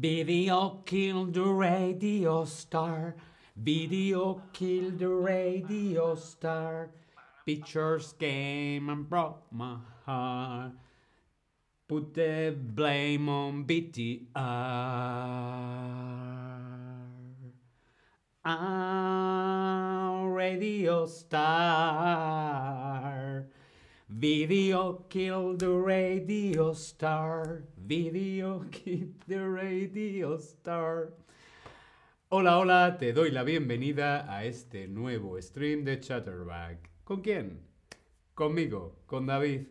Video killed the radio star. Video killed the radio star. Pictures came and broke my heart. Put the blame on BTR. Ah, radio star. Video killed the radio star. Video killed the radio star. Hola, hola, te doy la bienvenida a este nuevo stream de Chatterback. ¿Con quién? Conmigo, con David.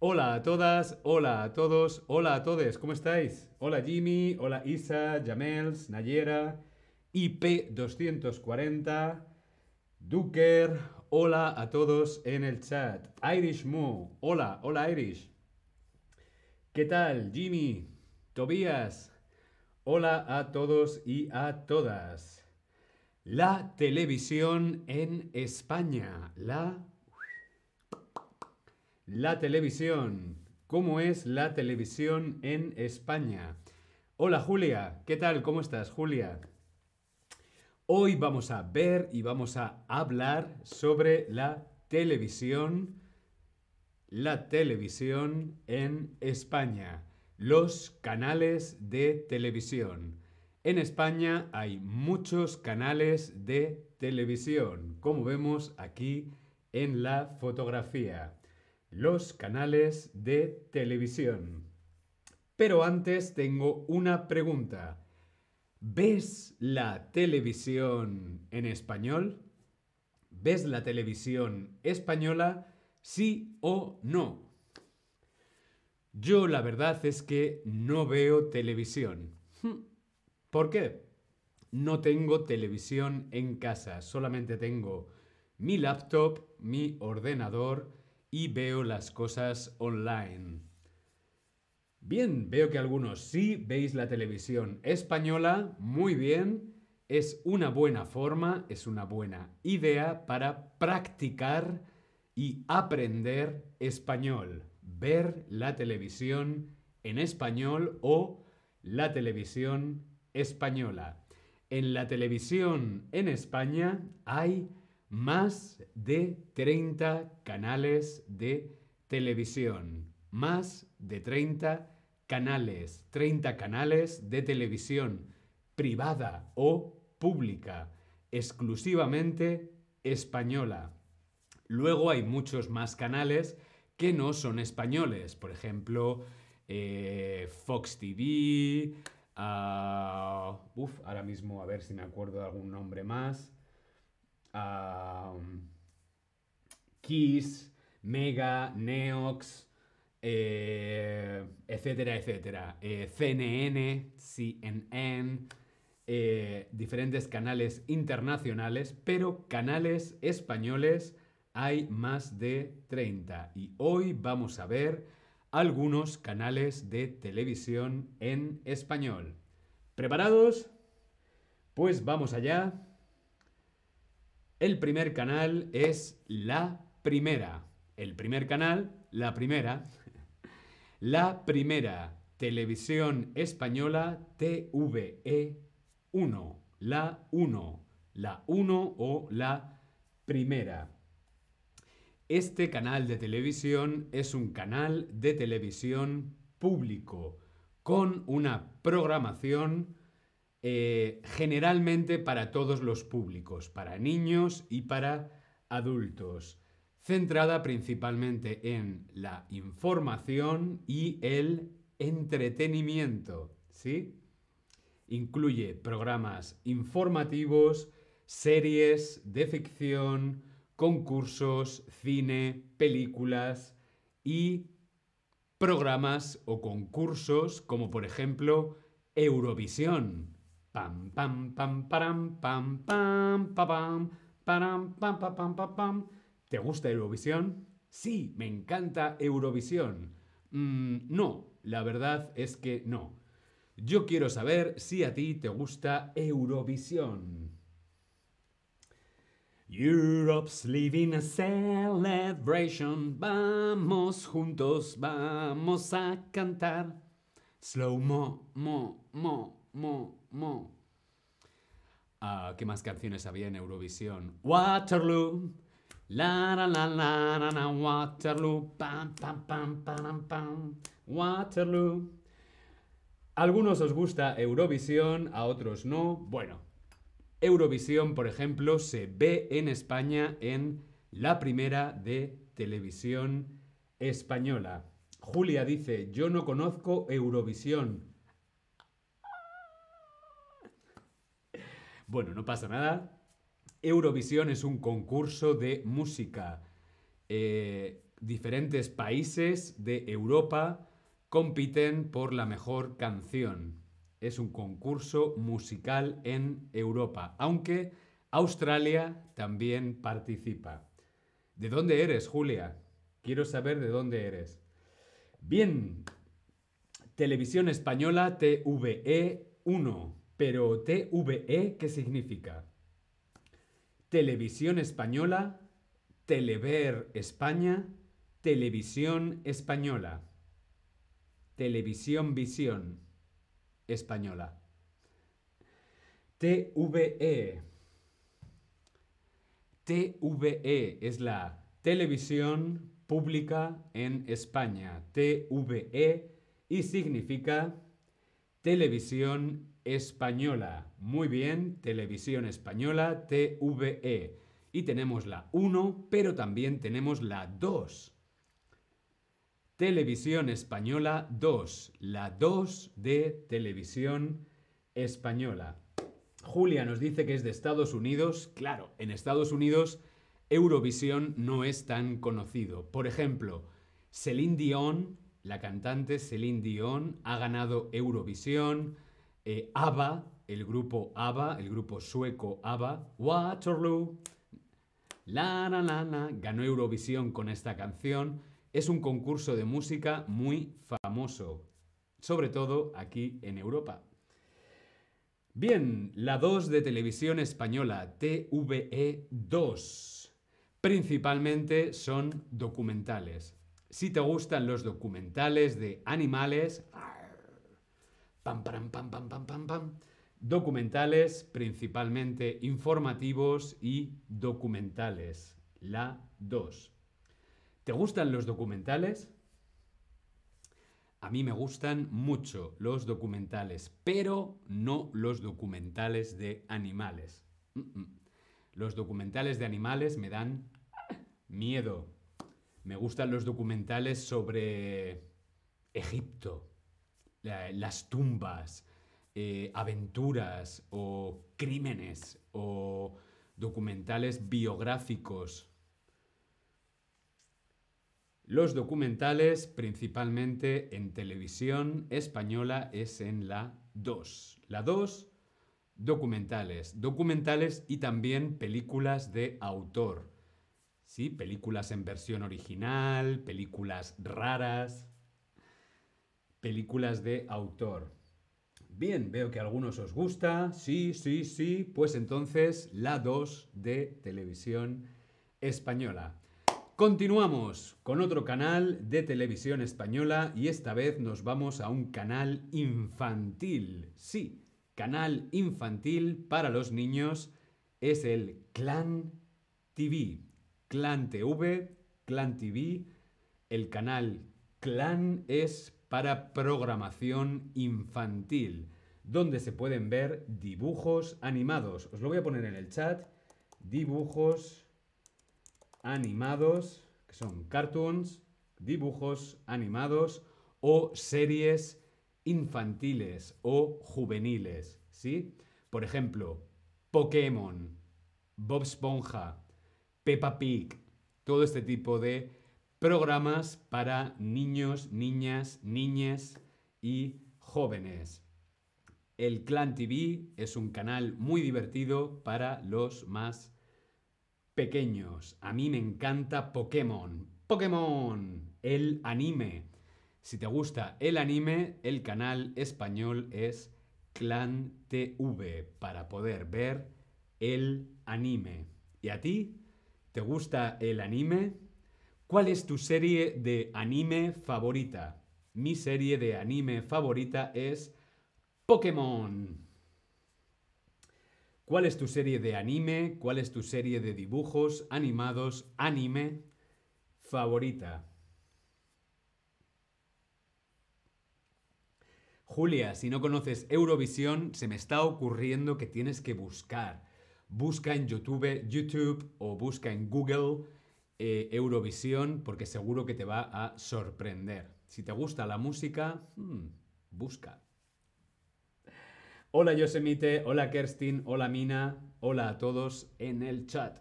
Hola a todas, hola a todos, hola a todos, ¿cómo estáis? Hola Jimmy, hola Isa, Jamels, Nayera, IP240, Duker, hola a todos en el chat. Irish Mo, hola, hola Irish. ¿Qué tal Jimmy? Tobías, hola a todos y a todas. La televisión en España, la la televisión. ¿Cómo es la televisión en España? Hola Julia, ¿qué tal? ¿Cómo estás Julia? Hoy vamos a ver y vamos a hablar sobre la televisión, la televisión en España, los canales de televisión. En España hay muchos canales de televisión, como vemos aquí en la fotografía los canales de televisión. Pero antes tengo una pregunta. ¿Ves la televisión en español? ¿Ves la televisión española? Sí o no. Yo la verdad es que no veo televisión. ¿Por qué? No tengo televisión en casa, solamente tengo mi laptop, mi ordenador, y veo las cosas online. Bien, veo que algunos sí veis la televisión española, muy bien, es una buena forma, es una buena idea para practicar y aprender español, ver la televisión en español o la televisión española. En la televisión en España hay más de 30 canales de televisión. Más de 30 canales. 30 canales de televisión privada o pública, exclusivamente española. Luego hay muchos más canales que no son españoles. Por ejemplo, eh, Fox TV. Uf, ahora mismo a ver si me acuerdo de algún nombre más. Kiss, Mega, Neox, eh, etcétera, etcétera. Eh, CNN, CNN, eh, diferentes canales internacionales, pero canales españoles hay más de 30. Y hoy vamos a ver algunos canales de televisión en español. ¿Preparados? Pues vamos allá. El primer canal es la primera. El primer canal, la primera. La primera televisión española TVE 1. La 1. La 1 o la primera. Este canal de televisión es un canal de televisión público con una programación eh, generalmente para todos los públicos, para niños y para adultos, centrada principalmente en la información y el entretenimiento, ¿sí? Incluye programas informativos, series de ficción, concursos, cine, películas y programas o concursos como por ejemplo Eurovisión. Pam pam pam param pam pam pa pam param pam pam pam pam. pam ¿Te gusta Eurovisión? Sí, me encanta Eurovisión. no, la verdad es que no. Yo quiero saber si a ti te gusta Eurovisión. Europe's living a celebration. Vamos juntos, vamos a cantar. Slow mo, mo, mo, mo, mo. Ah, ¿Qué más canciones había en Eurovisión? Waterloo. La la la la la la Waterloo. Pam pam pam pam pam. Waterloo. A algunos os gusta Eurovisión, a otros no. Bueno, Eurovisión, por ejemplo, se ve en España en la primera de televisión española. Julia dice, yo no conozco Eurovisión. Bueno, no pasa nada. Eurovisión es un concurso de música. Eh, diferentes países de Europa compiten por la mejor canción. Es un concurso musical en Europa, aunque Australia también participa. ¿De dónde eres, Julia? Quiero saber de dónde eres. Bien, televisión española TVE 1. Pero TVE, ¿qué significa? Televisión española, Telever España, Televisión española. Televisión Visión española. TVE. TVE es la televisión pública en España. TVE y significa televisión española. Muy bien, televisión española, TVE. Y tenemos la 1, pero también tenemos la 2. Televisión Española 2, la 2 de Televisión Española. Julia nos dice que es de Estados Unidos. Claro, en Estados Unidos Eurovisión no es tan conocido. Por ejemplo, Celine Dion, la cantante Celine Dion, ha ganado Eurovisión. Eh, ABBA, el grupo ABBA, el grupo sueco ABBA, Waterloo, la la, ganó Eurovisión con esta canción. Es un concurso de música muy famoso, sobre todo aquí en Europa. Bien, la 2 de televisión española, TVE 2. Principalmente son documentales. Si te gustan los documentales de animales, pam, pam, pam, pam, pam, pam, pam, documentales principalmente informativos y documentales, la 2. ¿Te gustan los documentales? A mí me gustan mucho los documentales, pero no los documentales de animales. Los documentales de animales me dan miedo. Me gustan los documentales sobre Egipto, las tumbas, eh, aventuras o crímenes o documentales biográficos. Los documentales, principalmente en televisión española, es en la 2. La 2, documentales. Documentales y también películas de autor. ¿Sí? Películas en versión original, películas raras, películas de autor. Bien, veo que a algunos os gusta. Sí, sí, sí. Pues entonces la 2 de televisión española. Continuamos con otro canal de televisión española y esta vez nos vamos a un canal infantil. Sí, canal infantil para los niños es el Clan TV. Clan TV, Clan TV. El canal Clan es para programación infantil, donde se pueden ver dibujos animados. Os lo voy a poner en el chat. Dibujos animados, que son cartoons, dibujos animados o series infantiles o juveniles, ¿sí? Por ejemplo, Pokémon, Bob Esponja, Peppa Pig, todo este tipo de programas para niños, niñas, niñas y jóvenes. El Clan TV es un canal muy divertido para los más pequeños. A mí me encanta Pokémon. Pokémon, el anime. Si te gusta el anime, el canal español es Clan TV para poder ver el anime. ¿Y a ti? ¿Te gusta el anime? ¿Cuál es tu serie de anime favorita? Mi serie de anime favorita es Pokémon. ¿Cuál es tu serie de anime? ¿Cuál es tu serie de dibujos animados anime favorita? Julia, si no conoces Eurovisión, se me está ocurriendo que tienes que buscar. Busca en YouTube, YouTube o busca en Google eh, Eurovisión porque seguro que te va a sorprender. Si te gusta la música, hmm, busca. Hola Yosemite, hola Kerstin, hola Mina, hola a todos en el chat.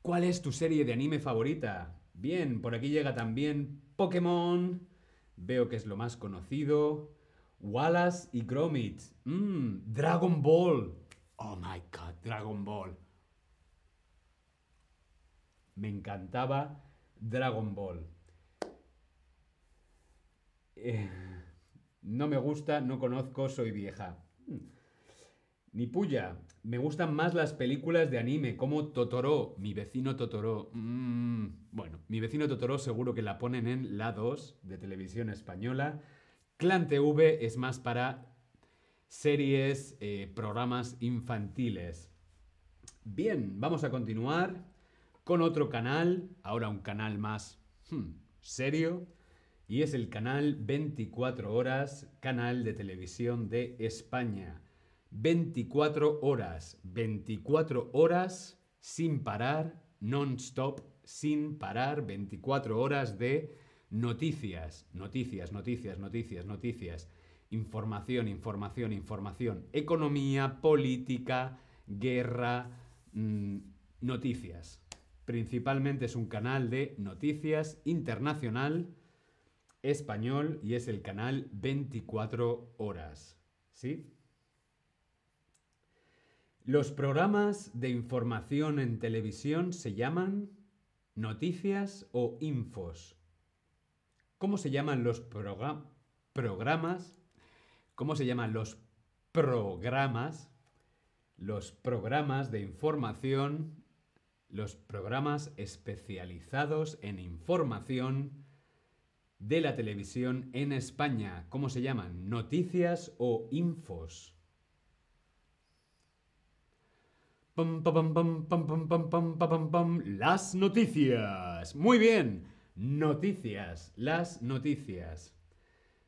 ¿Cuál es tu serie de anime favorita? Bien, por aquí llega también Pokémon. Veo que es lo más conocido. Wallace y Gromit. Mmm, Dragon Ball. Oh my god, Dragon Ball. Me encantaba Dragon Ball. Eh, no me gusta, no conozco, soy vieja. Hmm. Ni puya. Me gustan más las películas de anime, como Totoro, mi vecino Totoro. Mm, bueno, mi vecino Totoro seguro que la ponen en la 2 de televisión española. Clan TV es más para series, eh, programas infantiles. Bien, vamos a continuar con otro canal, ahora un canal más hmm, serio, y es el canal 24 horas, canal de televisión de España. 24 horas, 24 horas sin parar, non-stop, sin parar, 24 horas de Noticias, noticias, noticias, noticias, noticias. Información, información, información. Economía, política, guerra, mm, noticias. Principalmente es un canal de noticias internacional español y es el canal 24 horas. ¿Sí? Los programas de información en televisión se llaman noticias o infos. ¿Cómo se llaman los programas? ¿Cómo se llaman los programas? Los programas de información, los programas especializados en información de la televisión en España. ¿Cómo se llaman? ¿Noticias o infos? Las noticias. Muy bien. Noticias, las noticias.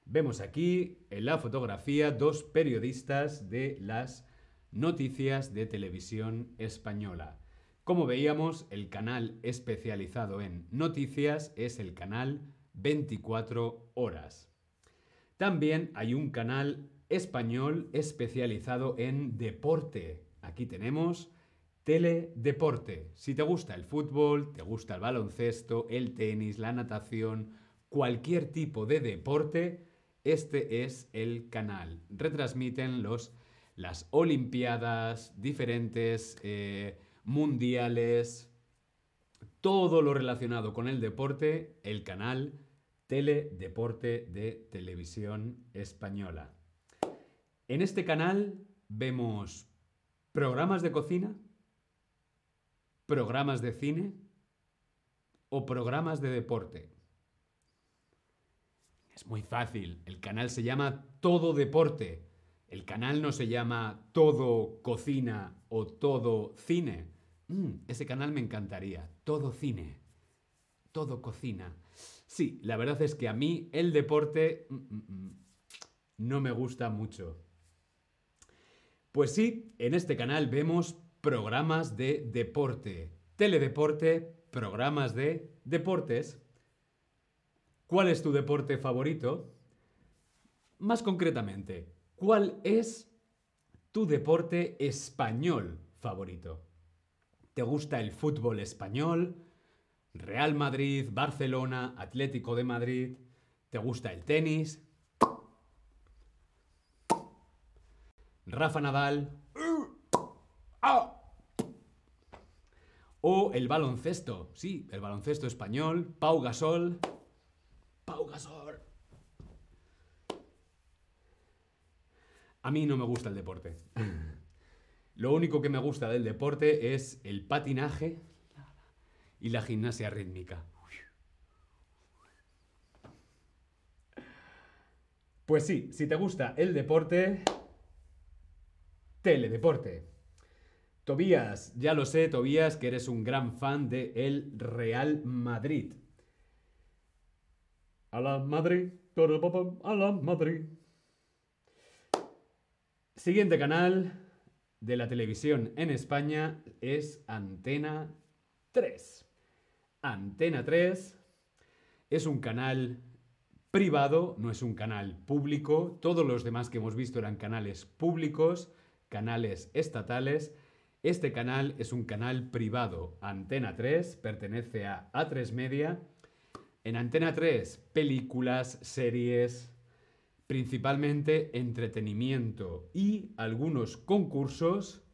Vemos aquí en la fotografía dos periodistas de las noticias de televisión española. Como veíamos, el canal especializado en noticias es el canal 24 horas. También hay un canal español especializado en deporte. Aquí tenemos Teledeporte. Si te gusta el fútbol, te gusta el baloncesto, el tenis, la natación, cualquier tipo de deporte, este es el canal. Retransmiten los, las Olimpiadas, diferentes eh, mundiales, todo lo relacionado con el deporte, el canal Teledeporte de Televisión Española. En este canal vemos programas de cocina, programas de cine o programas de deporte? Es muy fácil. El canal se llama Todo Deporte. El canal no se llama Todo Cocina o Todo Cine. Mm, ese canal me encantaría. Todo Cine. Todo Cocina. Sí, la verdad es que a mí el deporte mm, mm, no me gusta mucho. Pues sí, en este canal vemos programas de deporte. Teledeporte, programas de deportes. ¿Cuál es tu deporte favorito? Más concretamente, ¿cuál es tu deporte español favorito? ¿Te gusta el fútbol español? Real Madrid, Barcelona, Atlético de Madrid. ¿Te gusta el tenis? Rafa Nadal, O el baloncesto, sí, el baloncesto español, Pau Gasol. Pau Gasol. A mí no me gusta el deporte. Lo único que me gusta del deporte es el patinaje y la gimnasia rítmica. Pues sí, si te gusta el deporte, teledeporte. Tobías, ya lo sé, Tobías, que eres un gran fan de el Real Madrid. A la Madrid, a la Madrid. Siguiente canal de la televisión en España es Antena 3. Antena 3 es un canal privado, no es un canal público. Todos los demás que hemos visto eran canales públicos, canales estatales. Este canal es un canal privado. Antena 3 pertenece a A3 Media. En Antena 3, películas, series, principalmente entretenimiento y algunos concursos,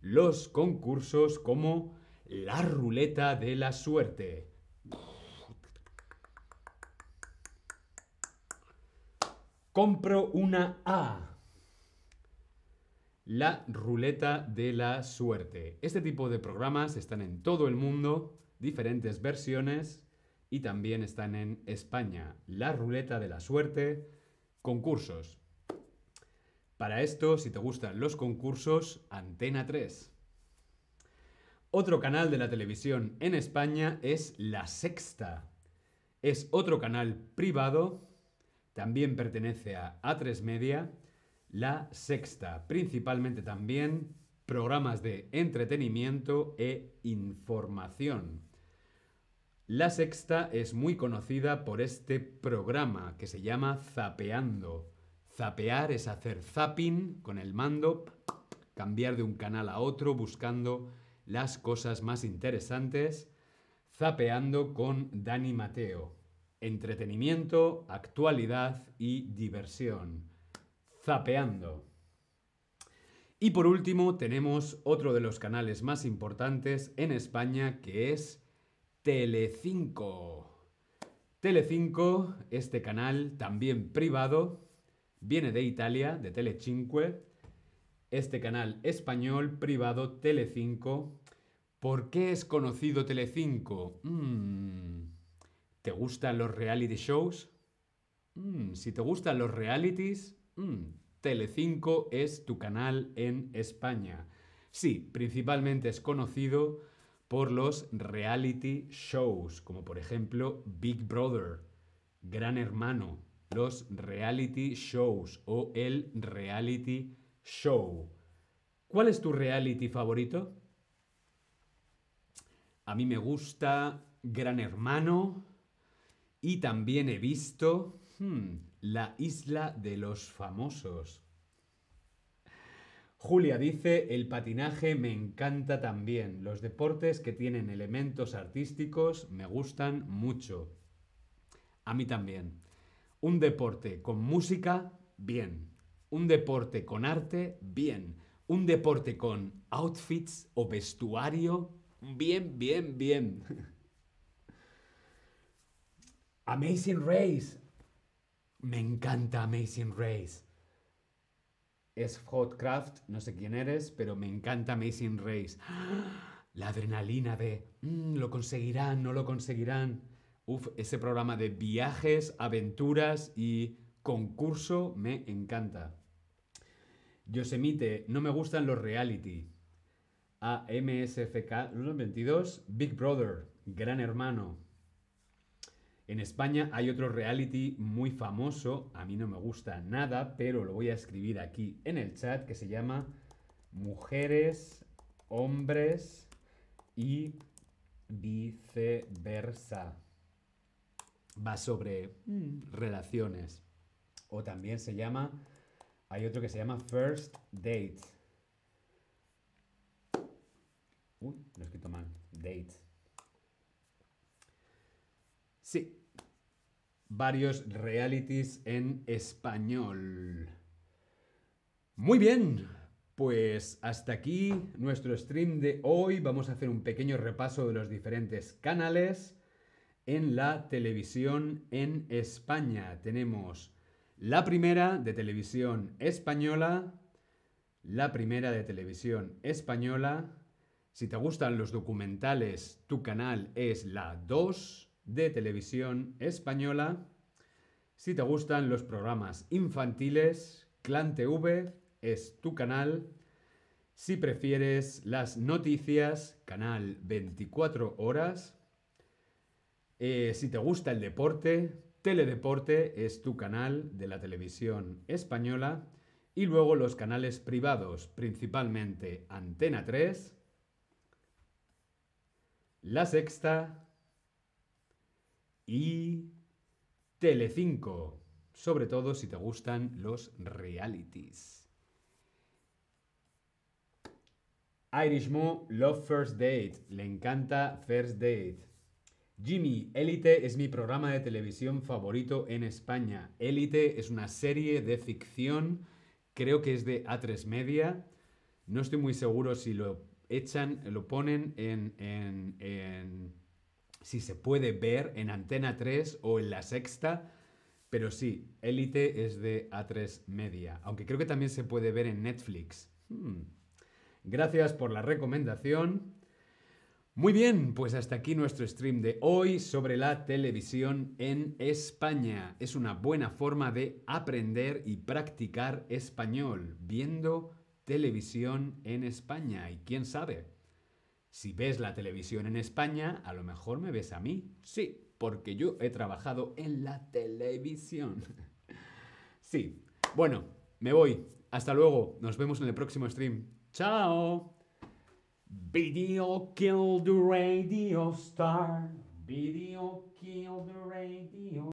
los concursos como la ruleta de la suerte. Compro una A. La ruleta de la suerte. Este tipo de programas están en todo el mundo, diferentes versiones, y también están en España. La ruleta de la suerte, concursos. Para esto, si te gustan los concursos, Antena 3. Otro canal de la televisión en España es La Sexta. Es otro canal privado también pertenece a A3 Media, La Sexta, principalmente también programas de entretenimiento e información. La Sexta es muy conocida por este programa que se llama Zapeando. Zapear es hacer zapping con el mando, cambiar de un canal a otro buscando las cosas más interesantes. Zapeando con Dani Mateo entretenimiento, actualidad y diversión. Zapeando. Y por último tenemos otro de los canales más importantes en España que es Telecinco. Telecinco, este canal también privado, viene de Italia, de Telecinque. Este canal español privado Telecinco. ¿Por qué es conocido Telecinco? Mm. ¿Te gustan los reality shows? Mm, si te gustan los realities, mm, Telecinco es tu canal en España. Sí, principalmente es conocido por los reality shows, como por ejemplo Big Brother, Gran Hermano, los reality shows o el reality show. ¿Cuál es tu reality favorito? A mí me gusta Gran Hermano, y también he visto hmm, La isla de los famosos. Julia dice, el patinaje me encanta también. Los deportes que tienen elementos artísticos me gustan mucho. A mí también. Un deporte con música, bien. Un deporte con arte, bien. Un deporte con outfits o vestuario, bien, bien, bien. Amazing Race. Me encanta Amazing Race. Es Hotcraft, no sé quién eres, pero me encanta Amazing Race. La adrenalina de, mm, lo conseguirán, no lo conseguirán. Uf, ese programa de viajes, aventuras y concurso me encanta. Yosemite, no me gustan los reality. AMSFK 22, Big Brother, Gran Hermano. En España hay otro reality muy famoso, a mí no me gusta nada, pero lo voy a escribir aquí en el chat, que se llama Mujeres, Hombres y Viceversa. Va sobre mm, relaciones. O también se llama, hay otro que se llama First Date. Uy, lo he escrito mal. Date. Sí. Varios realities en español. Muy bien. Pues hasta aquí nuestro stream de hoy. Vamos a hacer un pequeño repaso de los diferentes canales en la televisión en España. Tenemos la primera de televisión española, la primera de televisión española. Si te gustan los documentales, tu canal es la 2 de televisión española. Si te gustan los programas infantiles, Clan TV es tu canal. Si prefieres las noticias, canal 24 horas. Eh, si te gusta el deporte, Teledeporte es tu canal de la televisión española. Y luego los canales privados, principalmente Antena 3, La Sexta y Telecinco. Sobre todo si te gustan los realities. Irishmo Love First Date. Le encanta First Date. Jimmy, Élite es mi programa de televisión favorito en España. Élite es una serie de ficción, creo que es de A3 Media. No estoy muy seguro si lo echan, lo ponen en, en, en si se puede ver en Antena 3 o en La Sexta. Pero sí, Élite es de A3 Media, aunque creo que también se puede ver en Netflix. Hmm. Gracias por la recomendación. Muy bien, pues hasta aquí nuestro stream de hoy sobre la televisión en España. Es una buena forma de aprender y practicar español viendo televisión en España. Y quién sabe, si ves la televisión en España, a lo mejor me ves a mí. Sí, porque yo he trabajado en la televisión. sí, bueno, me voy. Hasta luego. Nos vemos en el próximo stream. Chao. Video kill the radio star. Video kill the radio